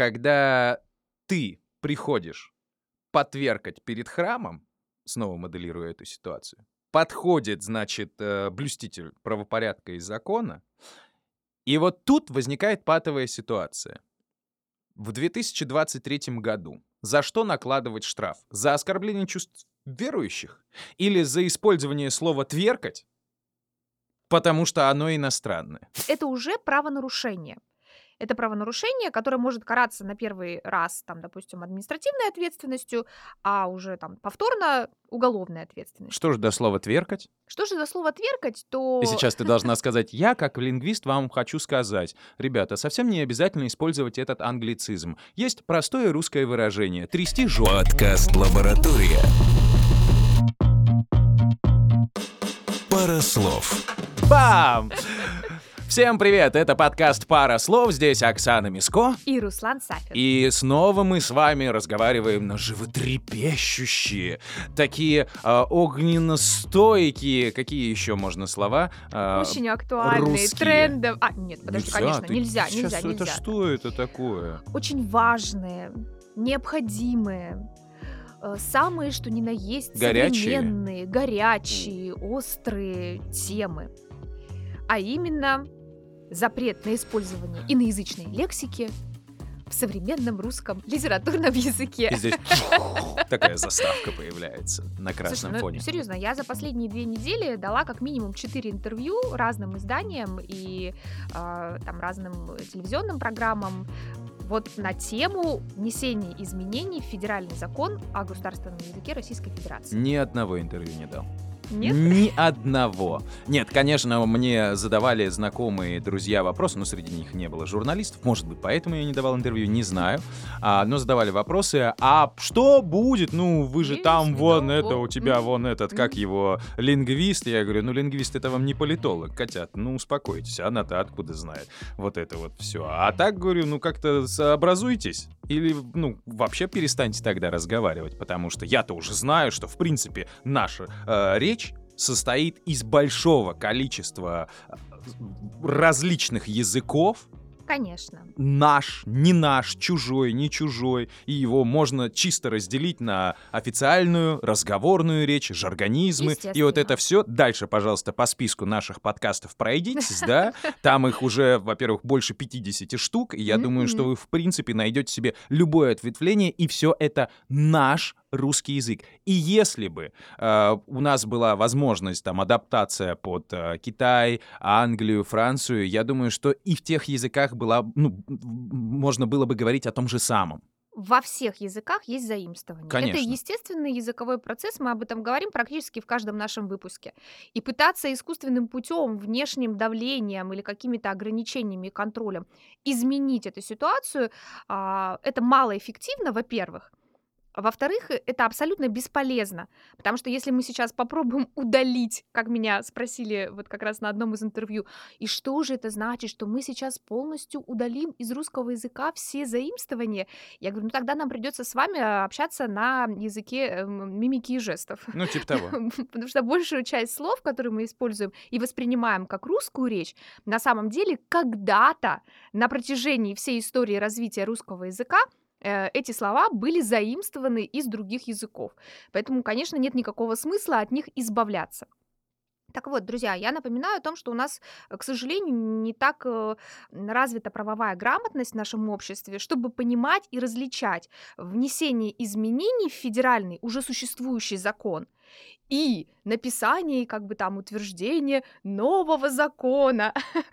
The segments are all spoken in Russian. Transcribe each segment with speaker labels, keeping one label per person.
Speaker 1: когда ты приходишь потверкать перед храмом, снова моделируя эту ситуацию, подходит, значит, э, блюститель правопорядка и закона, и вот тут возникает патовая ситуация. В 2023 году за что накладывать штраф? За оскорбление чувств верующих? Или за использование слова «тверкать»? Потому что оно иностранное.
Speaker 2: Это уже правонарушение. Это правонарушение, которое может караться на первый раз, там, допустим, административной ответственностью, а уже там повторно уголовной ответственностью.
Speaker 1: Что же до слова «тверкать»?
Speaker 2: Что же до слова «тверкать», то...
Speaker 1: И сейчас ты должна сказать, я, как лингвист, вам хочу сказать, ребята, совсем не обязательно использовать этот англицизм. Есть простое русское выражение «трясти жопу».
Speaker 3: Подкаст «Лаборатория». Пара слов.
Speaker 1: Бам! Всем привет, это подкаст «Пара слов», здесь Оксана Миско.
Speaker 2: И Руслан Сафин.
Speaker 1: И снова мы с вами разговариваем на животрепещущие, такие э, огненностойкие, какие еще можно слова?
Speaker 2: Э, Очень актуальные,
Speaker 1: русские.
Speaker 2: трендов. А, нет, подожди,
Speaker 1: Нельзя,
Speaker 2: конечно,
Speaker 1: ты
Speaker 2: нельзя,
Speaker 1: сейчас
Speaker 2: нельзя,
Speaker 1: это
Speaker 2: нельзя.
Speaker 1: что это такое?
Speaker 2: Очень важные, необходимые, э, самые, что ни на есть,
Speaker 1: Горячие.
Speaker 2: современные, горячие, острые темы. А именно запрет на использование иноязычной лексики в современном русском литературном языке.
Speaker 1: И здесь такая заставка появляется на красном
Speaker 2: Слушай, ну,
Speaker 1: фоне.
Speaker 2: серьезно, я за последние две недели дала как минимум четыре интервью разным изданиям и э, там разным телевизионным программам вот на тему внесения изменений в федеральный закон о государственном языке Российской Федерации.
Speaker 1: Ни одного интервью не дал.
Speaker 2: Нет?
Speaker 1: Ни одного. Нет, конечно, мне задавали знакомые друзья вопросы, но среди них не было журналистов. Может быть, поэтому я не давал интервью, не знаю. А, но задавали вопросы, а что будет? Ну, вы же
Speaker 2: Есть,
Speaker 1: там, вон это,
Speaker 2: вот,
Speaker 1: у тебя вон этот, как его, лингвист. Я говорю, ну, лингвист это вам не политолог, котят, ну, успокойтесь, она-то откуда знает. Вот это вот все. А так, говорю, ну, как-то сообразуйтесь. Или, ну, вообще перестаньте тогда разговаривать, потому что я-то уже знаю, что, в принципе, наша э, речь состоит из большого количества э, различных языков,
Speaker 2: Конечно.
Speaker 1: наш, не наш, чужой, не чужой, и его можно чисто разделить на официальную, разговорную речь, жаргонизмы, и вот это все. Дальше, пожалуйста, по списку наших подкастов пройдитесь, да, там их уже, во-первых, больше 50 штук, и я думаю, что вы, в принципе, найдете себе любое ответвление, и все это наш русский язык. И если бы э, у нас была возможность там адаптация под э, Китай, Англию, Францию, я думаю, что и в тех языках была, ну, можно было бы говорить о том же самом.
Speaker 2: Во всех языках есть заимствование.
Speaker 1: Конечно.
Speaker 2: Это естественный языковой процесс, мы об этом говорим практически в каждом нашем выпуске. И пытаться искусственным путем, внешним давлением или какими-то ограничениями и контролем изменить эту ситуацию, а, это малоэффективно, во-первых. Во-вторых, э, это абсолютно бесполезно, потому что если мы сейчас попробуем удалить, как меня спросили вот как раз на одном из интервью, и что же это значит, что мы сейчас полностью удалим из русского языка все заимствования, я говорю, ну тогда нам придется с вами а, общаться на языке эм, мимики и жестов.
Speaker 1: Ну, типа того.
Speaker 2: Потому что большую часть слов, которые мы используем и воспринимаем как русскую речь, на самом деле когда-то на протяжении всей истории развития русского языка э, эти слова были заимствованы из других языков. Поэтому, конечно, нет никакого смысла от них избавляться. Так вот, друзья, я напоминаю о том, что у нас, э, к сожалению, не так э, развита правовая грамотность в нашем обществе, чтобы понимать и различать внесение изменений в федеральный уже существующий закон и написание, как бы там утверждение нового закона.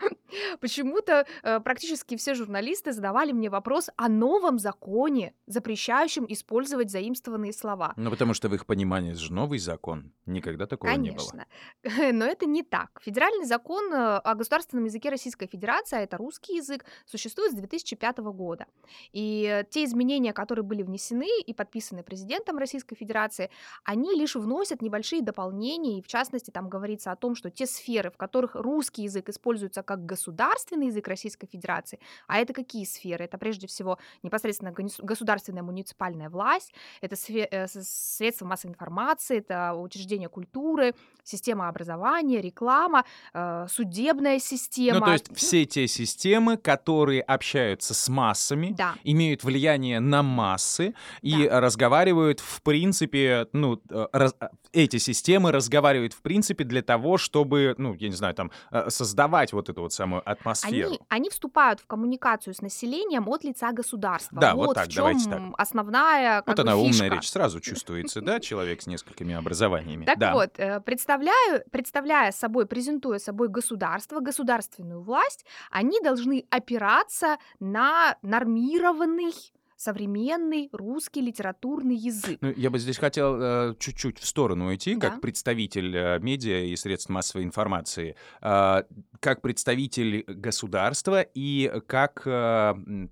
Speaker 2: Почему-то э, практически все журналисты задавали мне вопрос о новом законе, запрещающем использовать заимствованные слова.
Speaker 1: Ну, потому что в их понимании это же новый закон. Никогда такого не было.
Speaker 2: Конечно. Но это не так. Федеральный закон э, о государственном языке Российской Федерации, а это русский язык, существует с 2005 года. И э, те изменения, которые были внесены и подписаны президентом Российской Федерации, они лишь вносят вносят небольшие дополнения, и в частности там говорится о том, что те сферы, в которых русский язык используется как государственный язык Российской Федерации, а это какие сферы? Это прежде всего непосредственно государственная муниципальная власть, это э, средства массовой информации, это учреждения культуры, система образования, реклама, э, судебная система.
Speaker 1: Ну, то есть все те системы, которые общаются с массами,
Speaker 2: Да.
Speaker 1: имеют влияние на массы и разговаривают, в принципе, ну, э, раз- эти системы разговаривают, в принципе, для того, чтобы, ну, я не знаю, там, э, создавать вот эту вот самую атмосферу.
Speaker 2: Они, они вступают в коммуникацию с населением от лица государства.
Speaker 1: Да, вот
Speaker 2: вот
Speaker 1: так,
Speaker 2: в
Speaker 1: давайте
Speaker 2: чем
Speaker 1: так.
Speaker 2: основная как
Speaker 1: Вот
Speaker 2: бы,
Speaker 1: она умная
Speaker 2: фишка.
Speaker 1: речь, сразу чувствуется, да, человек с несколькими образованиями.
Speaker 2: Так
Speaker 1: да.
Speaker 2: вот, э, представляю, представляя собой, презентуя собой государство, государственную власть, они должны опираться на нормированный современный русский литературный язык.
Speaker 1: Ну, я бы здесь хотел э, чуть-чуть в сторону уйти,
Speaker 2: Да.
Speaker 1: как представитель э, медиа и средств массовой информации, э, как представитель государства и как, э,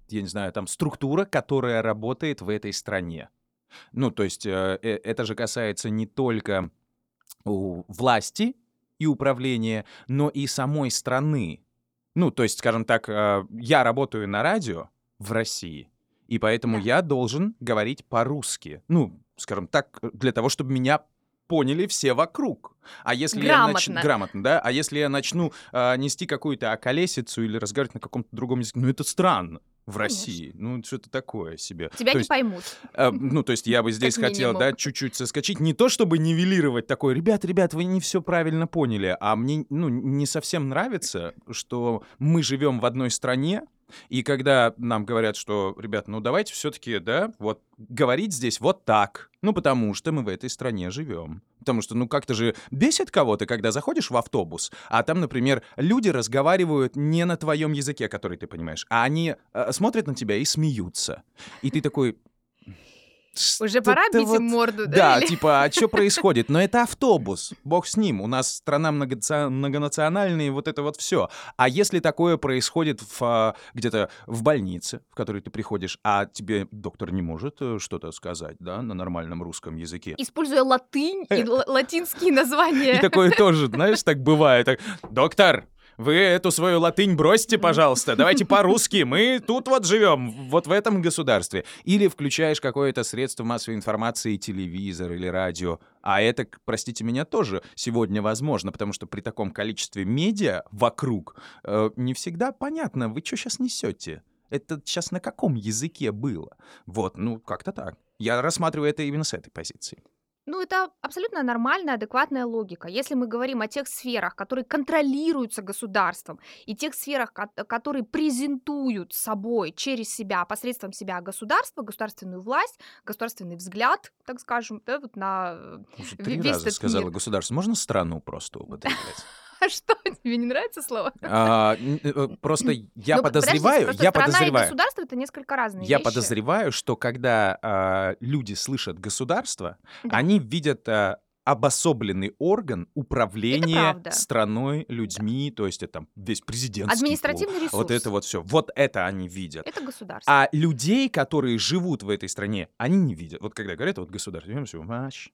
Speaker 1: я не знаю, там структура, которая работает в этой стране. Ну, то есть э, э, это же касается не только власти и управления, но и самой страны. Ну, то есть, скажем так, э, я работаю на радио в России, и поэтому
Speaker 2: Да.
Speaker 1: я должен говорить по-русски. Ну, скажем так, э, для того, чтобы меня поняли все вокруг. А если я начну...
Speaker 2: Грамотно.
Speaker 1: Грамотно, да? А если я начну а, нести какую-то околесицу или разговаривать на каком-то другом языке, ну это странно в
Speaker 2: Конечно.
Speaker 1: России. Ну, что-то такое себе.
Speaker 2: Тебя
Speaker 1: То
Speaker 2: не
Speaker 1: есть,
Speaker 2: поймут.
Speaker 1: Э, ну, то есть я бы здесь
Speaker 2: Как
Speaker 1: хотел,
Speaker 2: минимум.
Speaker 1: да, чуть-чуть соскочить. Не то, чтобы нивелировать такое, ребят, ребят, вы не все правильно поняли, а мне, ну, не совсем нравится, что мы живем в одной стране, и когда нам говорят, что, ребят, ну давайте все-таки, да, вот говорить здесь вот так, ну потому что мы в этой стране живем. Потому что, ну как-то же бесит кого-то, когда заходишь в автобус, а там, например, люди разговаривают не на твоем языке, который ты понимаешь, а они э, смотрят на тебя и смеются. И ты такой...
Speaker 2: Уже пора
Speaker 1: «Что-то
Speaker 2: бить
Speaker 1: вот
Speaker 2: им морду, да?
Speaker 1: да,
Speaker 2: или-
Speaker 1: типа, а что происходит? Но это автобус, бог с ним. У нас страна многоци- многонациональная, и вот это вот все. А если такое происходит в, а, где-то в больнице, в которой ты приходишь, а тебе доктор не может э, что-то сказать, да, на нормальном русском языке?
Speaker 2: Используя латынь и л- латинские
Speaker 1: И
Speaker 2: названия.
Speaker 1: такое тоже, знаешь, так бывает. Так, Доктор, вы эту свою латынь бросьте, пожалуйста. Давайте по-русски. Мы тут вот живем, вот в этом государстве. Или включаешь какое-то средство массовой информации, телевизор или радио. А это, простите меня, тоже сегодня возможно, потому что при таком количестве медиа вокруг э, не всегда понятно, вы что сейчас несете. Это сейчас на каком языке было? Вот, ну, как-то так. Я рассматриваю это именно с этой позиции.
Speaker 2: Ну, это абсолютно нормальная, адекватная логика. Если мы говорим о тех сферах, которые контролируются государством, и тех сферах, ко- которые презентуют собой через себя, посредством себя государство, государственную власть, государственный взгляд, так скажем, да, вот на э,
Speaker 1: Уже
Speaker 2: ве-
Speaker 1: три
Speaker 2: весь
Speaker 1: раза
Speaker 2: этот
Speaker 1: сказала
Speaker 2: мир.
Speaker 1: государство. Можно страну просто употреблять?
Speaker 2: А что, тебе не нравится слово?
Speaker 1: А, н- э, Просто я
Speaker 2: Ну,
Speaker 1: подозреваю, я подозреваю,
Speaker 2: государство это несколько разные
Speaker 1: я
Speaker 2: вещи.
Speaker 1: подозреваю, что когда а, люди слышат государство,
Speaker 2: Да.
Speaker 1: они видят а, обособленный орган управления страной, людьми, то есть это там весь президентский пул,
Speaker 2: Административный ресурс.
Speaker 1: Вот это вот все. Вот это они видят.
Speaker 2: Это государство.
Speaker 1: А людей, которые живут в этой стране, они не видят. Вот когда говорят, вот государство.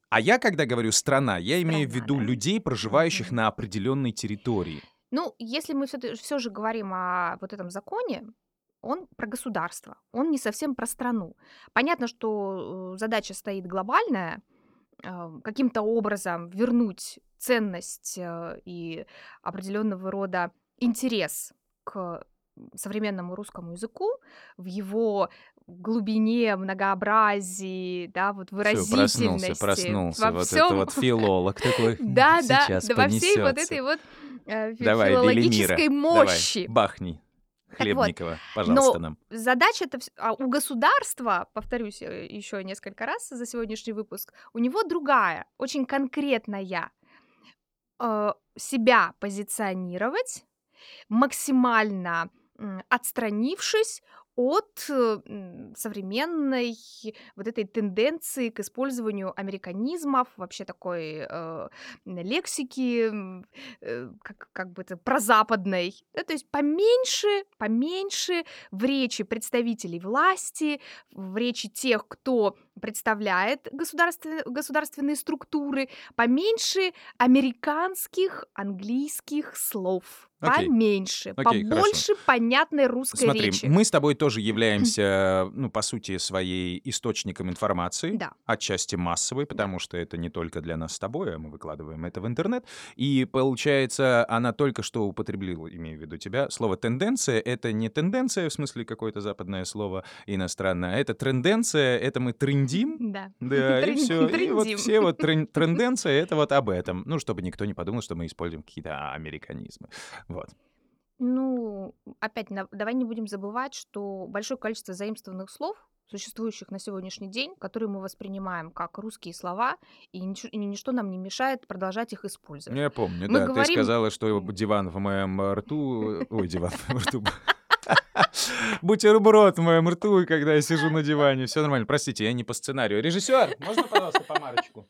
Speaker 1: А я, когда говорю страна, я имею в
Speaker 2: Страна,
Speaker 1: виду
Speaker 2: да.
Speaker 1: людей, проживающих на определенной территории.
Speaker 2: Ну, если мы все же говорим о вот этом законе, он про государство, он не совсем про страну. Понятно, что э, задача стоит глобальная, каким-то образом вернуть ценность э, и определенного рода интерес к современному русскому языку в его глубине, многообразии, да, вот
Speaker 1: Всё,
Speaker 2: выразительности.
Speaker 1: проснулся, проснулся.
Speaker 2: во
Speaker 1: вот
Speaker 2: всем.
Speaker 1: это вот филолог такой.
Speaker 2: Да, да, да, во всей вот этой вот э, филологической мощи.
Speaker 1: Давай, бахни.
Speaker 2: Вот,
Speaker 1: Хлебникова, пожалуйста, нам.
Speaker 2: Задача это а у государства, повторюсь еще несколько раз за сегодняшний выпуск, у него другая, очень конкретная. Э, себя позиционировать максимально отстранившись от современной вот этой тенденции к использованию американизмов, вообще такой э, лексики, э, как, как бы это, прозападной. Да, то есть поменьше, поменьше в речи представителей власти, в речи тех, кто представляет государственные, государственные структуры, поменьше американских, английских слов.
Speaker 1: Окей.
Speaker 2: Поменьше,
Speaker 1: Окей, хорошо.
Speaker 2: побольше понятной русской
Speaker 1: Смотри,
Speaker 2: речи.
Speaker 1: мы с тобой тоже являемся, ну, по сути, своей источником информации.
Speaker 2: Да.
Speaker 1: отчасти массовой, потому что это не только для нас с тобой, а мы выкладываем это в интернет. И получается, она только что употребила, имею в виду тебя, слово «тенденция» — это не тенденция, в смысле какое-то западное слово иностранное, а это тренденция, это мы трендим,
Speaker 2: Да.
Speaker 1: да, и все. И вот все вот тренденция — это вот об этом. Ну, чтобы никто не подумал, что мы используем какие-то американизмы. Вот.
Speaker 2: Ну, опять, давай не будем забывать, что большое количество заимствованных слов, существующих на сегодняшний день, которые мы воспринимаем как русские слова, и нич- и ничто нам не мешает продолжать их использовать.
Speaker 1: Я помню,
Speaker 2: Мы
Speaker 1: да, ты
Speaker 2: говорим-
Speaker 1: сказала, что диван в моем э, рту... Ой, диван в моем рту. Бутерброд в моем рту, когда я сижу на диване. Все нормально. Простите, я не по сценарию. Режиссер, можно, пожалуйста, помарочку?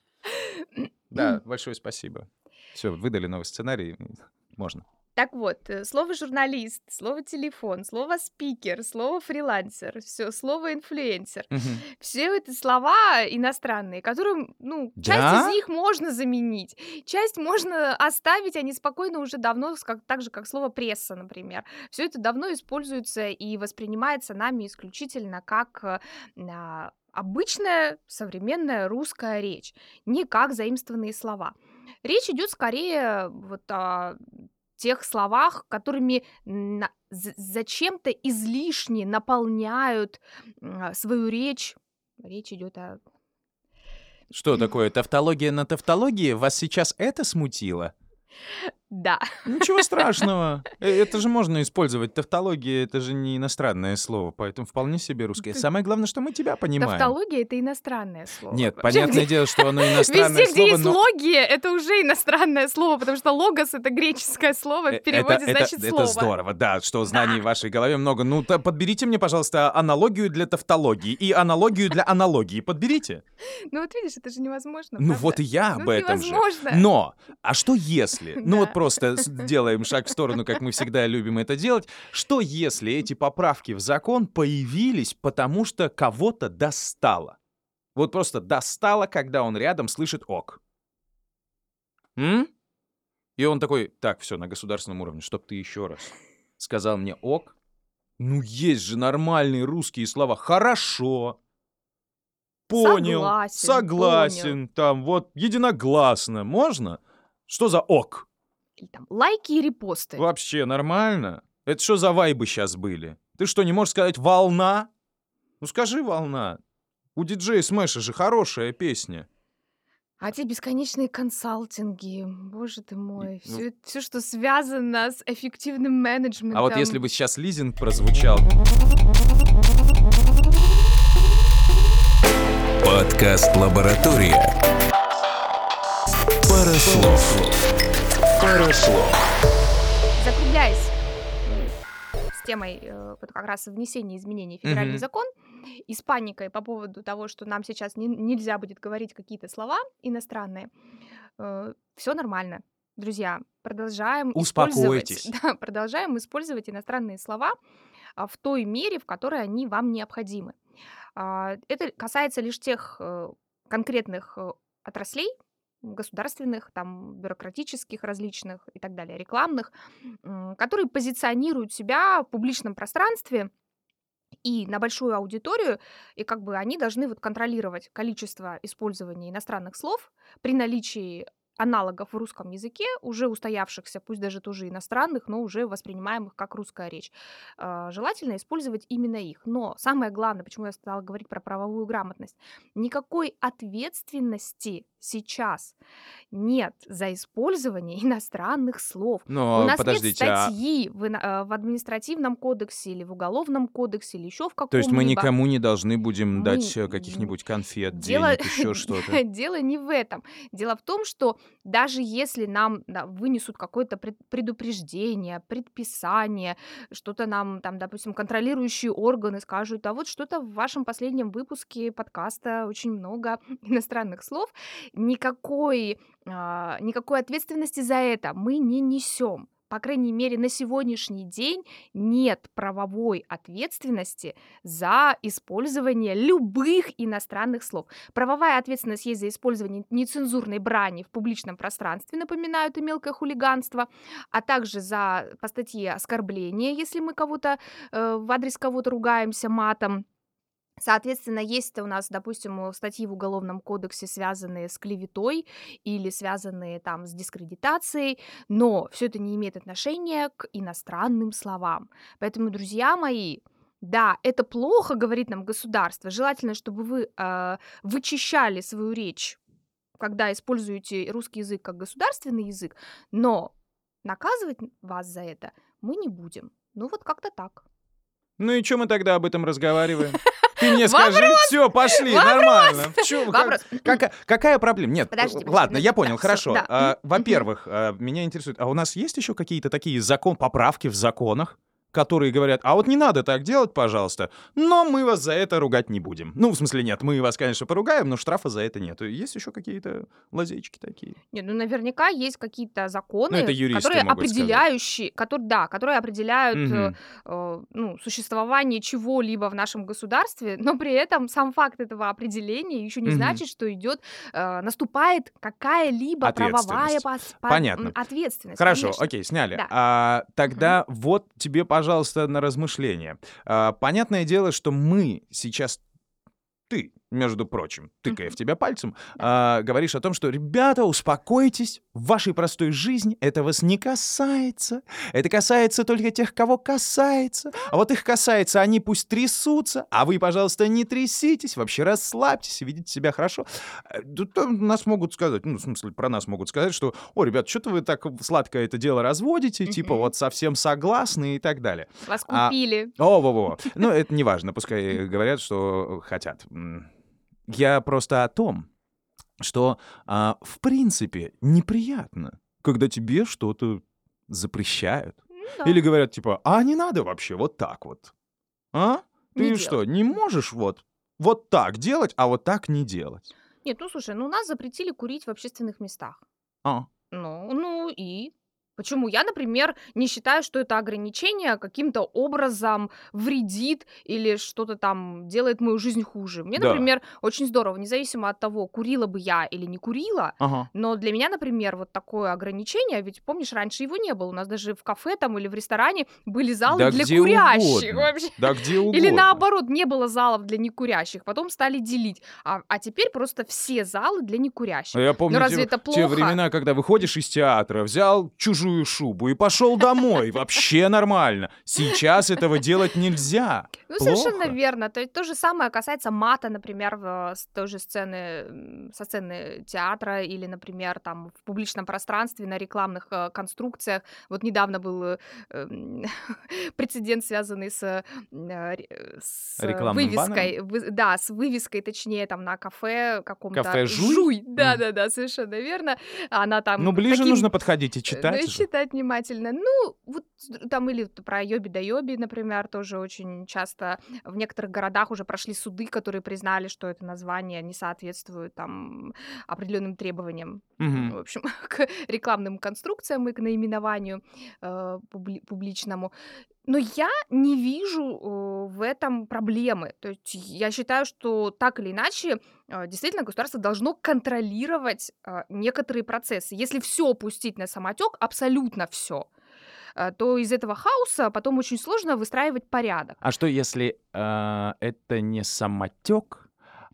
Speaker 1: Да, большое спасибо. Все, выдали новый сценарий. Можно.
Speaker 2: Так вот, э, слово журналист, слово телефон, слово спикер, слово фрилансер, все, слово инфлюенсер.
Speaker 1: Мгм.
Speaker 2: Все это слова иностранные, которым, ну, часть
Speaker 1: Да?
Speaker 2: из них можно заменить, часть можно оставить, они спокойно уже давно, как, так же, как слово пресса, например. Все это давно используется и воспринимается нами исключительно как э, а, обычная современная русская речь, не как заимствованные слова. Речь идет скорее вот о тех словах, которыми зачем-то излишне наполняют м, свою речь. Речь идет о
Speaker 1: Что такое тавтология на тавтологии? Вас сейчас это смутило?
Speaker 2: Да.
Speaker 1: Ничего страшного. Э, Это же можно использовать. Тавтология — это же не иностранное слово, поэтому вполне себе русское. Самое главное, что мы тебя понимаем.
Speaker 2: Тавтология это иностранное слово.
Speaker 1: Нет,
Speaker 2: Вообще,
Speaker 1: понятное дело, что оно иностранное
Speaker 2: Везде, где
Speaker 1: слово,
Speaker 2: есть
Speaker 1: но...
Speaker 2: логия, это уже иностранное слово, потому что логос это греческое слово,
Speaker 1: Э,
Speaker 2: в переводе
Speaker 1: это,
Speaker 2: значит
Speaker 1: это,
Speaker 2: слово.
Speaker 1: это здорово, да, что знаний в вашей голове много. Ну, то подберите мне, пожалуйста, аналогию для тавтологии и аналогию для аналогии. Подберите.
Speaker 2: Ну вот видишь, это же невозможно.
Speaker 1: Ну
Speaker 2: правда?
Speaker 1: вот и я
Speaker 2: Ну,
Speaker 1: об этом же.
Speaker 2: невозможно.
Speaker 1: Но, а что если? Ну вот. Просто сделаем шаг в сторону, как мы всегда любим это делать. Что если эти поправки в закон появились, потому что кого-то достало? Вот просто достало, когда он рядом слышит ок. М? И он такой, так, все, на государственном уровне, чтоб ты еще раз сказал мне ок. Ну, есть же нормальные русские слова. Хорошо. Понял.
Speaker 2: Согласен,
Speaker 1: Согласен. Там вот единогласно. Можно? Что за ок?
Speaker 2: Или там лайки и репосты.
Speaker 1: Вообще нормально? Это что за вайбы сейчас были? Ты что, не можешь сказать «волна»? Ну скажи «волна». У диджея Смэша же хорошая песня.
Speaker 2: А те бесконечные консалтинги, боже ты мой,
Speaker 1: ну-
Speaker 2: все, все, что связано с эффективным менеджментом.
Speaker 1: А вот если бы сейчас лизинг прозвучал...
Speaker 3: Подкаст «Лаборатория». Парослов. Парослов.
Speaker 2: Закругляясь м, с темой э, вот как раз внесения изменений в федеральный
Speaker 1: Мгм.
Speaker 2: закон и с паникой по поводу того, что нам сейчас не- нельзя будет говорить какие-то слова иностранные, все нормально. Друзья, продолжаем
Speaker 1: Успокойтесь.
Speaker 2: использовать, да, продолжаем использовать иностранные слова а, в той мере, в которой они вам необходимы. А, Это касается лишь тех э, конкретных э, отраслей, государственных, там, бюрократических различных и так далее, рекламных, которые позиционируют себя в публичном пространстве и на большую аудиторию, и как бы они должны вот контролировать количество использования иностранных слов при наличии аналогов в русском языке, уже устоявшихся, пусть даже тоже иностранных, но уже воспринимаемых как русская речь. А, Желательно использовать именно их. Но самое главное, почему я стала говорить про правовую грамотность, никакой ответственности сейчас нет за использование иностранных слов.
Speaker 1: Но
Speaker 2: У нас
Speaker 1: подождите,
Speaker 2: нет
Speaker 1: а...
Speaker 2: статьи в, ина- э, в административном кодексе или в уголовном кодексе или еще в каком-либо.
Speaker 1: То есть мы никому не должны будем
Speaker 2: Мы-
Speaker 1: дать э, каких-нибудь конфет,
Speaker 2: Дело-
Speaker 1: денег, еще что-то?
Speaker 2: Дело не в этом. Дело в том, что даже если нам да, вынесут какое-то пред- предупреждение, предписание, что-то нам там, допустим, контролирующие органы скажут, а вот что-то в вашем последнем выпуске подкаста очень много иностранных слов, никакой, а, никакой ответственности за это мы не несем по крайней мере, на сегодняшний день нет правовой ответственности за использование любых иностранных слов. Правовая ответственность есть за использование нецензурной брани в публичном пространстве, напоминаю, это мелкое хулиганство, а также за по статье оскорбления, если мы кого-то э, в адрес кого-то ругаемся матом, Соответственно, есть у нас, допустим, статьи в Уголовном кодексе, связанные с клеветой или связанные там с дискредитацией, но все это не имеет отношения к иностранным словам. Поэтому, друзья мои, да, это плохо, говорит нам государство. Желательно, чтобы вы э, вычищали свою речь, когда используете русский язык как государственный язык, но наказывать вас за это мы не будем. Ну вот как-то так.
Speaker 1: Ну и что мы тогда об этом разговариваем? Ты мне скажи, все, пошли, нормально. Чё, как- какая- Какая проблема? Нет,
Speaker 2: Подожди, подожди,
Speaker 1: ладно, я
Speaker 2: да,
Speaker 1: понял,
Speaker 2: всё,
Speaker 1: хорошо.
Speaker 2: да.
Speaker 1: А. Во-первых, а, меня интересует, а у нас есть еще какие-то такие закон, поправки в законах, которые говорят, а вот не надо так делать, пожалуйста, но мы вас за это ругать не будем. Ну, в смысле, нет, мы вас, конечно, поругаем, но штрафа за это нет. Есть еще какие-то лазейчики такие?
Speaker 2: Не, ну наверняка есть какие-то законы,
Speaker 1: это юристы
Speaker 2: которые
Speaker 1: сказать.
Speaker 2: определяющие, которые, да, которые определяют
Speaker 1: Мгм.
Speaker 2: э, ну, существование чего-либо в нашем государстве, но при этом сам факт этого определения еще не
Speaker 1: Мгм.
Speaker 2: значит, что идет, э, наступает какая-либо правовая пос- по-
Speaker 1: Понятно.
Speaker 2: ответственность.
Speaker 1: Хорошо,
Speaker 2: конечно.
Speaker 1: окей, сняли.
Speaker 2: Да.
Speaker 1: А, тогда вот тебе, пожалуйста, на размышление. А, понятное дело, что мы сейчас ты, между прочим, тыкая в тебя пальцем, а, говоришь о том, что, ребята, успокойтесь, в вашей простой жизни это вас не касается. Это касается только тех, кого касается. А вот их касается, они пусть трясутся, а вы, пожалуйста, не тряситесь, вообще расслабьтесь и ведите себя хорошо. Э, Тут нас могут сказать, ну, в смысле, про нас могут сказать, что, о, ребят, что-то вы так сладко это дело разводите, типа вот совсем согласны и так далее.
Speaker 2: Вас
Speaker 1: а-
Speaker 2: купили.
Speaker 1: О, во, во. Ну, это не важно, пускай говорят, что хотят. Я просто о том, что, а, в принципе, неприятно, когда тебе что-то запрещают.
Speaker 2: Да.
Speaker 1: Или говорят, типа, а не надо вообще вот так вот. А? Ты
Speaker 2: Не
Speaker 1: что, не можешь вот, вот так делать, а вот так не делать?
Speaker 2: Нет, ну слушай, ну нас запретили курить в общественных местах.
Speaker 1: А,
Speaker 2: Ну, ну и почему? Я, например, не считаю, что это ограничение каким-то образом вредит или что-то там делает мою жизнь хуже. Мне,
Speaker 1: Да.
Speaker 2: например, очень здорово, независимо от того, курила бы я или не курила,
Speaker 1: ага.
Speaker 2: но для меня, например, вот такое ограничение, ведь помнишь, раньше его не было. У нас даже в кафе там или в ресторане были залы
Speaker 1: Да
Speaker 2: для курящих
Speaker 1: угодно.
Speaker 2: вообще.
Speaker 1: Да где угодно.
Speaker 2: Или наоборот, не было залов для некурящих, потом стали делить. А, а теперь просто все залы для некурящих.
Speaker 1: А Я помню
Speaker 2: разве
Speaker 1: те,
Speaker 2: это
Speaker 1: те
Speaker 2: плохо?
Speaker 1: времена, когда выходишь из театра, взял чужую шубу и пошел домой. Вообще нормально. Сейчас этого делать нельзя.
Speaker 2: Ну, совершенно
Speaker 1: Плохо.
Speaker 2: верно. То, то же самое касается мата, например, в, той же сцены, со сцены театра или, например, там в публичном пространстве на рекламных э, конструкциях. Вот недавно был э, прецедент, связанный с, э, с
Speaker 1: Рекламным
Speaker 2: вывеской. вы- да, с вывеской, точнее, там на кафе каком-то.
Speaker 1: Кафе «Жуй»?
Speaker 2: Да,
Speaker 1: Мгм.
Speaker 2: да, да, совершенно верно. Она там
Speaker 1: Ну, ближе
Speaker 2: таким-
Speaker 1: нужно подходить и читать.
Speaker 2: Ну, и
Speaker 1: же.
Speaker 2: читать внимательно. Ну, вот там или про Йоби да Йоби, например, тоже очень часто в некоторых городах уже прошли суды, которые признали, что это название не соответствует там определенным требованиям,
Speaker 1: Мгм.
Speaker 2: в общем, к рекламным конструкциям и к наименованию э, публи- публичному. Но я не вижу э, в этом проблемы. То есть я считаю, что так или иначе э, действительно государство должно контролировать э, некоторые процессы. Если все пустить на самотек, абсолютно все, то из этого хаоса потом очень сложно выстраивать порядок.
Speaker 1: А что если э, это не самотек,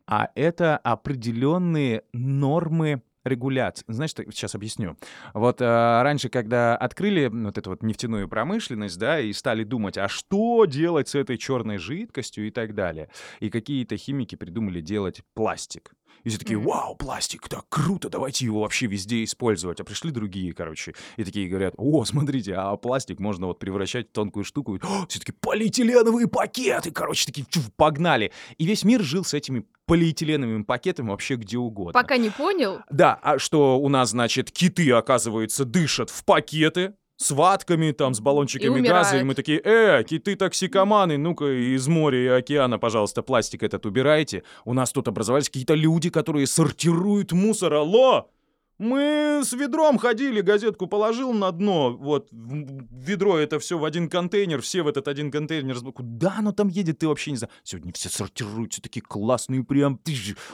Speaker 1: а это определенные нормы регуляции. Знаешь, что- сейчас объясню. Вот э, раньше, когда открыли вот эту вот нефтяную промышленность, да, и стали думать, а что делать с этой черной жидкостью и так далее, и какие-то химики придумали делать пластик. И все такие, вау, пластик, так круто, давайте его вообще везде использовать. А пришли другие, короче, и такие говорят, о, смотрите, а пластик можно вот превращать в тонкую штуку. Все таки полиэтиленовые пакеты, короче, такие, чуф, погнали. И весь мир жил с этими полиэтиленовыми пакетами вообще где угодно.
Speaker 2: Пока не понял,
Speaker 1: Да, а что у нас, значит, киты, оказывается, дышат в пакеты с ватками, там, с баллончиками
Speaker 2: И
Speaker 1: газа, и мы такие, э, киты-токсикоманы, ну-ка из моря и океана, пожалуйста, пластик этот убирайте. У нас тут образовались какие-то люди, которые сортируют мусор, алло! Мы с ведром ходили, газетку положил на дно, вот, ведро это все в один контейнер, все в этот один контейнер. Куда оно там едет, ты вообще не знаешь. Сегодня все сортируют, все такие классные, прям.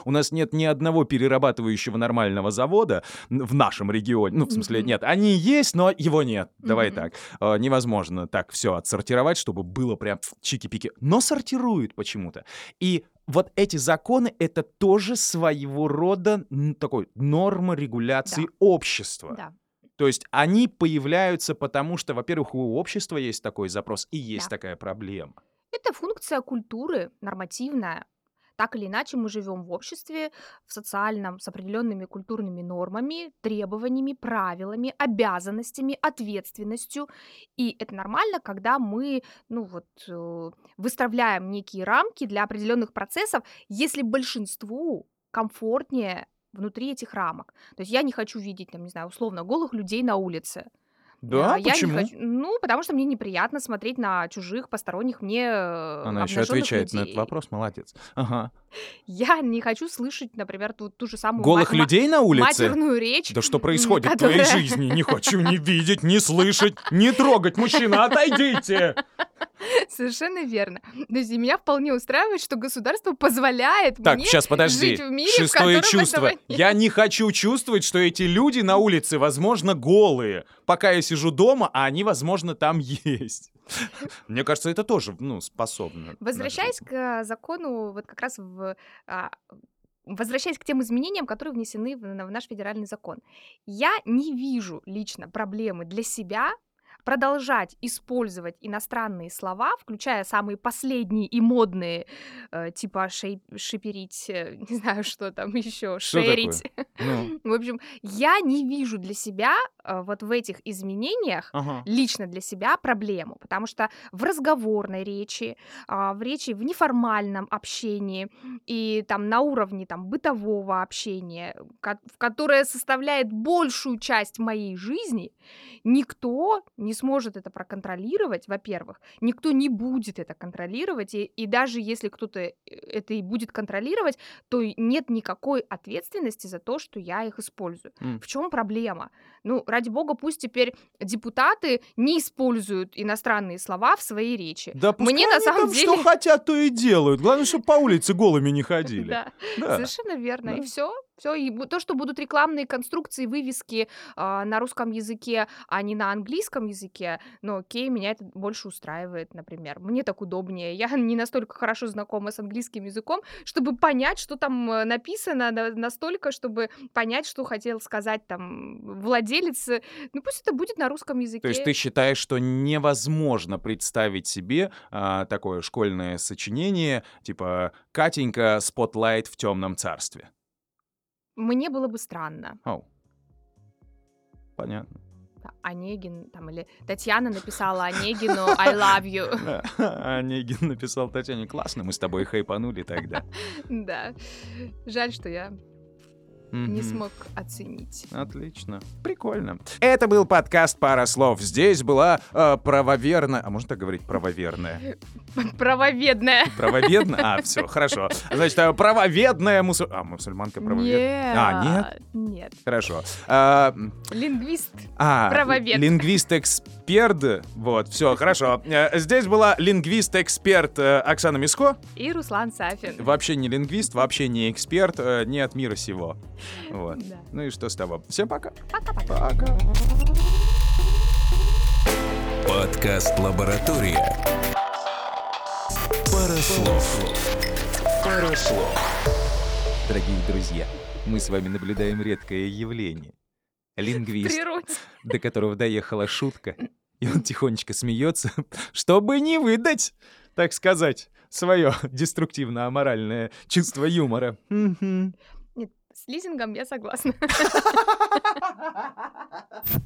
Speaker 1: У нас нет ни одного перерабатывающего нормального завода в нашем регионе. Ну, в смысле, нет, они есть, но его нет. Давай так. А, Невозможно так все отсортировать, чтобы было прям чики-пики. Но сортируют почему-то. И вот эти законы — это тоже своего рода такой норма регуляции
Speaker 2: Да.
Speaker 1: общества.
Speaker 2: да.
Speaker 1: То есть они появляются потому, что, во-первых, у общества есть такой запрос и есть
Speaker 2: Да.
Speaker 1: такая проблема.
Speaker 2: Это функция культуры, нормативная. Так или иначе мы живем в обществе, в социальном, с определенными культурными нормами, требованиями, правилами, обязанностями, ответственностью. И это нормально, когда мы, ну вот, э, выставляем некие рамки для определенных процессов, если большинству комфортнее внутри этих рамок. То есть я не хочу видеть, там, не знаю, условно, голых людей на улице.
Speaker 1: Да,
Speaker 2: А, я
Speaker 1: почему?
Speaker 2: не хочу. Ну, потому что мне неприятно смотреть на чужих, посторонних мне э,
Speaker 1: Она еще отвечает на этот
Speaker 2: людей.
Speaker 1: вопрос, молодец. Ага.
Speaker 2: Я не хочу слышать, например, ту, ту же самую
Speaker 1: Голых
Speaker 2: ма- ма-
Speaker 1: людей на улице?
Speaker 2: матерную речь.
Speaker 1: Да что происходит в твоей
Speaker 2: которая-
Speaker 1: жизни? Не хочу ни видеть, ни слышать, не трогать. Мужчина, отойдите!
Speaker 2: Совершенно верно. То есть меня вполне устраивает, что государство позволяет
Speaker 1: Так,
Speaker 2: мне
Speaker 1: сейчас подожди.
Speaker 2: жить в мире, в
Speaker 1: Шестое
Speaker 2: котором
Speaker 1: чувство.
Speaker 2: этого нет.
Speaker 1: Я не хочу чувствовать, что эти люди на улице, возможно, голые. Пока я сижу дома, а они, возможно, там есть. Мне кажется, это тоже, ну, способно.
Speaker 2: Возвращаясь к закону, вот как раз в... а, Возвращаясь к тем изменениям, которые внесены в, в наш федеральный закон, я не вижу лично проблемы для себя продолжать использовать иностранные слова, включая самые последние и модные, э, типа шей- шиперить, э, не знаю, что там еще,
Speaker 1: Что
Speaker 2: шерить.
Speaker 1: Ну,
Speaker 2: В общем, я не вижу для себя э, вот в этих изменениях
Speaker 1: ага.
Speaker 2: лично для себя проблему, потому что в разговорной речи, а, в речи в неформальном общении и там на уровне там бытового общения, ко- которое составляет большую часть моей жизни, никто не сможет это проконтролировать, во-первых, никто не будет это контролировать, и, и даже если кто-то э, это и будет контролировать, то нет никакой ответственности за то, что я их использую.
Speaker 1: М.
Speaker 2: В чем проблема? Ну, ради бога, пусть теперь депутаты не используют иностранные слова в своей речи.
Speaker 1: Да пускай
Speaker 2: Мне на самом
Speaker 1: там
Speaker 2: деле...
Speaker 1: что хотят, то и делают. Главное, чтобы по улице голыми не ходили.
Speaker 2: Да, совершенно верно. И все. Все, и то, что будут рекламные конструкции, вывески а, на русском языке, а не на английском языке, ну окей, меня это больше устраивает, например. Мне так удобнее. Я не настолько хорошо знакома с английским языком, чтобы понять, что там э, написано, на- настолько, чтобы понять, что хотел сказать там владелец. э, Ну пусть это будет на русском языке.
Speaker 1: То есть ты считаешь, что невозможно представить себе а, такое школьное сочинение, типа «Катенька, spotlight в темном царстве».
Speaker 2: Мне было бы странно.
Speaker 1: Ау. Понятно.
Speaker 2: Да, Онегин там или Татьяна написала Онегину I love you.
Speaker 1: Онегин написал Татьяне, классно, мы с тобой хайпанули тогда.
Speaker 2: Да. Жаль, что я не смог оценить.
Speaker 1: Отлично. Прикольно. Это был подкаст «Пара слов». Здесь была э, правоверная... А можно так говорить? Правоверная.
Speaker 2: Правоведная.
Speaker 1: Правоведная? А, все, хорошо. Значит, э, правоведная мусуль... А, мусульманка правоведная.
Speaker 2: Нет.
Speaker 1: А, нет?
Speaker 2: Нет.
Speaker 1: Хорошо. А,
Speaker 2: Лингвист.
Speaker 1: а,
Speaker 2: Правовед.
Speaker 1: лингвист-эксперт. Вот, все, хорошо. Э, Здесь была лингвист-эксперт Оксана Миско.
Speaker 2: И Руслан Сафин.
Speaker 1: Вообще не лингвист, вообще не эксперт, не от мира сего. Вот.
Speaker 2: Да.
Speaker 1: Ну и что с того? Всем пока.
Speaker 2: Пока-пока.
Speaker 1: Пока.
Speaker 3: Подкаст «Лаборатория». Пара слов. Пара слов.
Speaker 1: Дорогие друзья, мы с вами наблюдаем редкое явление. Лингвист, до которого доехала шутка, и он тихонечко смеется, чтобы не выдать, так сказать, свое деструктивно-аморальное чувство юмора.
Speaker 2: С лизингом я согласна.